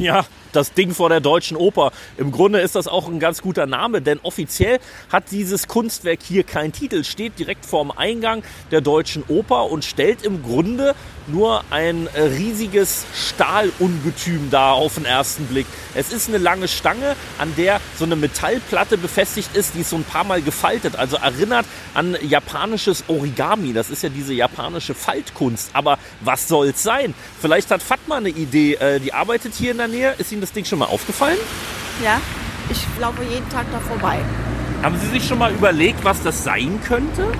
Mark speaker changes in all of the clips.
Speaker 1: Ja, das Ding vor der Deutschen Oper. Im Grunde ist das auch ein ganz guter Name, denn offiziell hat dieses Kunstwerk hier keinen Titel, steht direkt vorm Eingang der Deutschen Oper und stellt im Grunde nur ein äh, riesiges Stahlungetüm dar auf den ersten Blick. Es ist eine lange Stange, an der so eine Metallplatte befestigt ist, die ist so ein paar Mal gefaltet, also erinnert an japanisches Origami. Das ist ja diese japanische Faltkunst. Aber was soll's sein? Vielleicht hat Fatma eine Idee. Äh, die arbeitet hier in der Nähe. Ist Ihnen das Ding schon mal aufgefallen?
Speaker 2: Ja, ich laufe jeden Tag da vorbei.
Speaker 1: Haben Sie sich schon mal überlegt, was das sein könnte?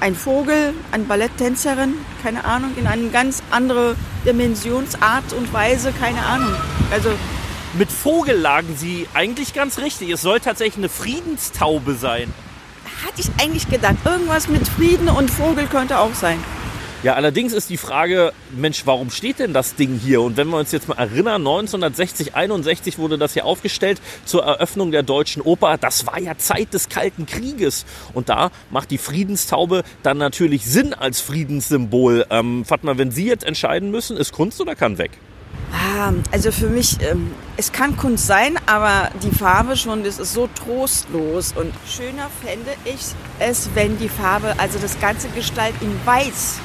Speaker 2: Ein Vogel, eine Balletttänzerin, keine Ahnung, in eine ganz andere Dimensionsart und Weise, keine Ahnung. Also
Speaker 1: Mit Vogel lagen Sie eigentlich ganz richtig. Es soll tatsächlich eine Friedenstaube sein.
Speaker 2: hatte ich eigentlich gedacht, irgendwas mit Frieden und Vogel könnte auch sein.
Speaker 1: Ja, allerdings ist die Frage, Mensch, warum steht denn das Ding hier? Und wenn wir uns jetzt mal erinnern, 1960, 61 wurde das hier aufgestellt zur Eröffnung der Deutschen Oper. Das war ja Zeit des Kalten Krieges. Und da macht die Friedenstaube dann natürlich Sinn als Friedenssymbol. Ähm, Fatma, wenn Sie jetzt entscheiden müssen, ist Kunst oder kann weg?
Speaker 2: Ah, Also für mich, ähm, es kann Kunst sein, aber die Farbe schon, das ist so trostlos. Und schöner fände ich es, wenn die Farbe, also das ganze Gestalt in weiß.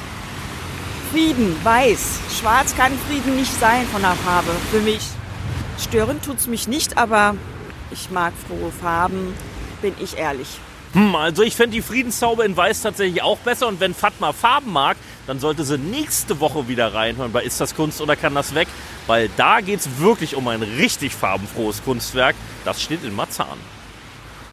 Speaker 2: Frieden, weiß. Schwarz kann Frieden nicht sein von der Farbe, für mich. Stören tut's mich nicht, aber ich mag frohe Farben, bin ich ehrlich.
Speaker 1: Hm, also ich fände die Friedenstaube in Weiß tatsächlich auch besser. Und wenn Fatma Farben mag, dann sollte sie nächste Woche wieder reinhören bei Ist das Kunst oder kann das weg? Weil da geht's wirklich um ein richtig farbenfrohes Kunstwerk. Das steht in Marzahn.